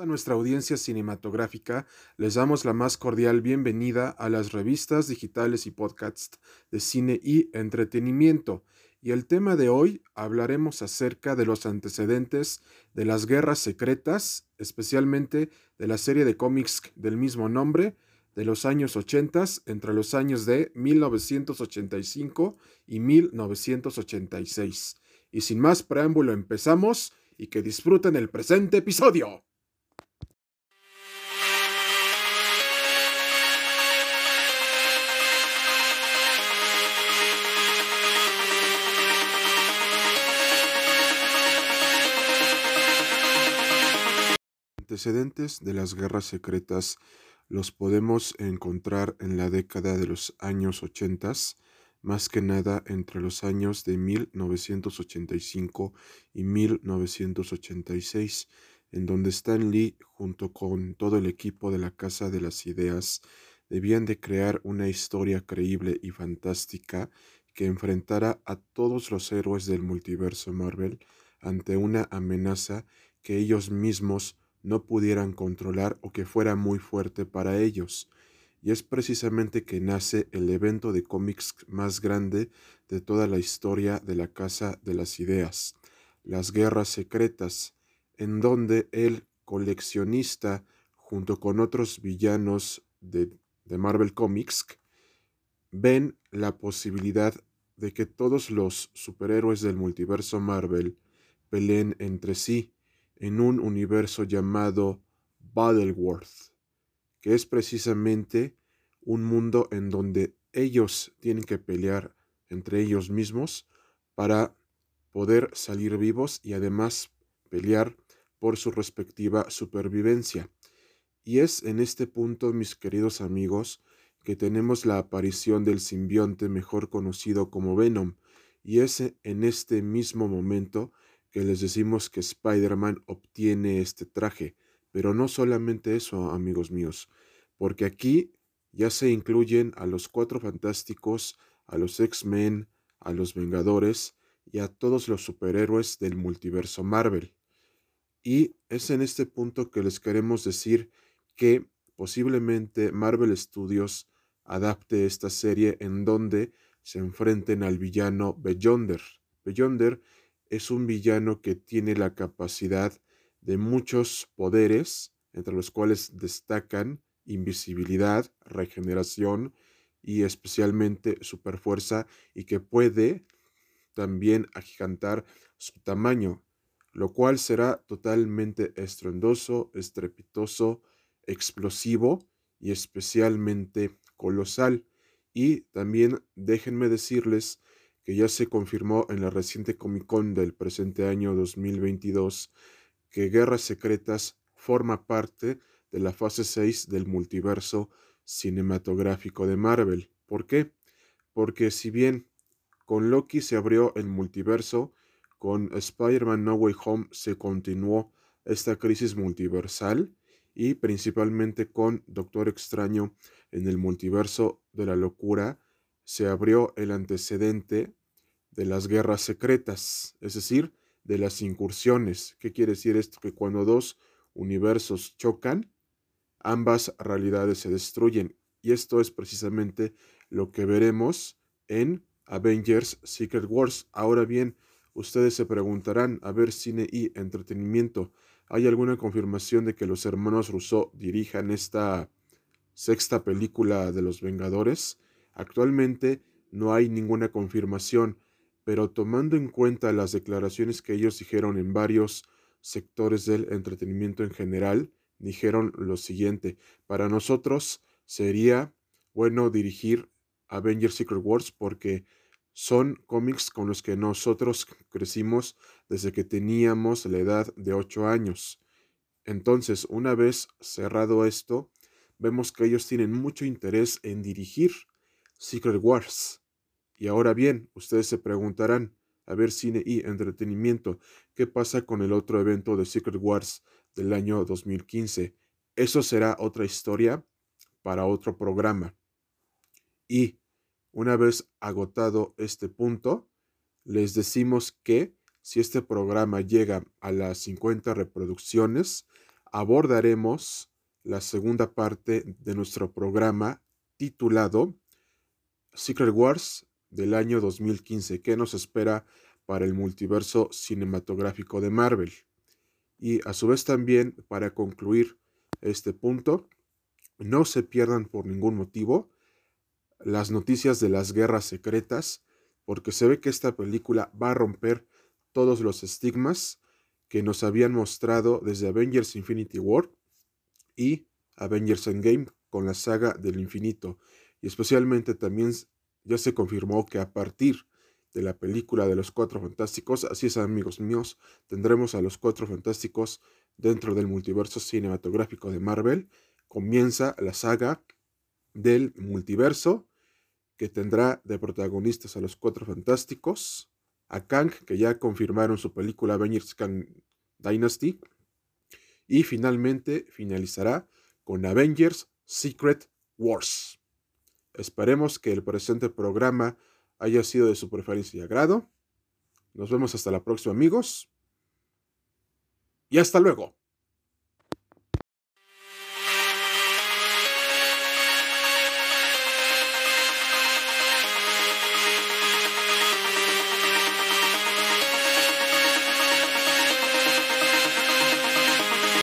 A nuestra audiencia cinematográfica les damos la más cordial bienvenida a las revistas digitales y podcasts de cine y entretenimiento. Y el tema de hoy hablaremos acerca de los antecedentes de las guerras secretas, especialmente de la serie de cómics del mismo nombre, de los años 80 entre los años de 1985 y 1986. Y sin más preámbulo empezamos y que disfruten el presente episodio. Antecedentes de las guerras secretas los podemos encontrar en la década de los años 80, más que nada entre los años de 1985 y 1986, en donde Stan Lee, junto con todo el equipo de la Casa de las Ideas, debían de crear una historia creíble y fantástica que enfrentara a todos los héroes del multiverso Marvel ante una amenaza que ellos mismos no pudieran controlar o que fuera muy fuerte para ellos. Y es precisamente que nace el evento de cómics más grande de toda la historia de la Casa de las Ideas, las Guerras Secretas, en donde el coleccionista, junto con otros villanos de, de Marvel Comics, ven la posibilidad de que todos los superhéroes del multiverso Marvel peleen entre sí en un universo llamado Battleworth, que es precisamente un mundo en donde ellos tienen que pelear entre ellos mismos para poder salir vivos y además pelear por su respectiva supervivencia. Y es en este punto, mis queridos amigos, que tenemos la aparición del simbionte mejor conocido como Venom, y es en este mismo momento que les decimos que Spider-Man obtiene este traje. Pero no solamente eso, amigos míos, porque aquí ya se incluyen a los Cuatro Fantásticos, a los X-Men, a los Vengadores y a todos los superhéroes del multiverso Marvel. Y es en este punto que les queremos decir que posiblemente Marvel Studios adapte esta serie en donde se enfrenten al villano Beyonder. Beyonder es un villano que tiene la capacidad de muchos poderes, entre los cuales destacan invisibilidad, regeneración y especialmente superfuerza, y que puede también agigantar su tamaño, lo cual será totalmente estruendoso, estrepitoso, explosivo y especialmente colosal. Y también déjenme decirles que ya se confirmó en la reciente Comic Con del presente año 2022 que Guerras Secretas forma parte de la fase 6 del multiverso cinematográfico de Marvel. ¿Por qué? Porque si bien con Loki se abrió el multiverso, con Spider-Man No Way Home se continuó esta crisis multiversal y principalmente con Doctor Extraño en el multiverso de la locura se abrió el antecedente de las guerras secretas, es decir, de las incursiones. ¿Qué quiere decir esto? Que cuando dos universos chocan, ambas realidades se destruyen. Y esto es precisamente lo que veremos en Avengers Secret Wars. Ahora bien, ustedes se preguntarán, a ver, cine y entretenimiento, ¿hay alguna confirmación de que los hermanos Rousseau dirijan esta sexta película de los Vengadores? Actualmente no hay ninguna confirmación, pero tomando en cuenta las declaraciones que ellos dijeron en varios sectores del entretenimiento en general, dijeron lo siguiente, para nosotros sería bueno dirigir Avengers Secret Wars porque son cómics con los que nosotros crecimos desde que teníamos la edad de 8 años. Entonces, una vez cerrado esto, vemos que ellos tienen mucho interés en dirigir Secret Wars. Y ahora bien, ustedes se preguntarán, a ver cine y entretenimiento, ¿qué pasa con el otro evento de Secret Wars del año 2015? Eso será otra historia para otro programa. Y una vez agotado este punto, les decimos que si este programa llega a las 50 reproducciones, abordaremos la segunda parte de nuestro programa titulado Secret Wars del año 2015. ¿Qué nos espera para el multiverso cinematográfico de Marvel? Y a su vez también, para concluir este punto, no se pierdan por ningún motivo las noticias de las guerras secretas, porque se ve que esta película va a romper todos los estigmas que nos habían mostrado desde Avengers Infinity War y Avengers Endgame con la saga del infinito. Y especialmente también ya se confirmó que a partir de la película de los Cuatro Fantásticos, así es amigos míos, tendremos a los Cuatro Fantásticos dentro del multiverso cinematográfico de Marvel. Comienza la saga del multiverso que tendrá de protagonistas a los Cuatro Fantásticos, a Kang, que ya confirmaron su película Avengers Kang Dynasty, y finalmente finalizará con Avengers Secret Wars. Esperemos que el presente programa haya sido de su preferencia y agrado. Nos vemos hasta la próxima amigos. Y hasta luego.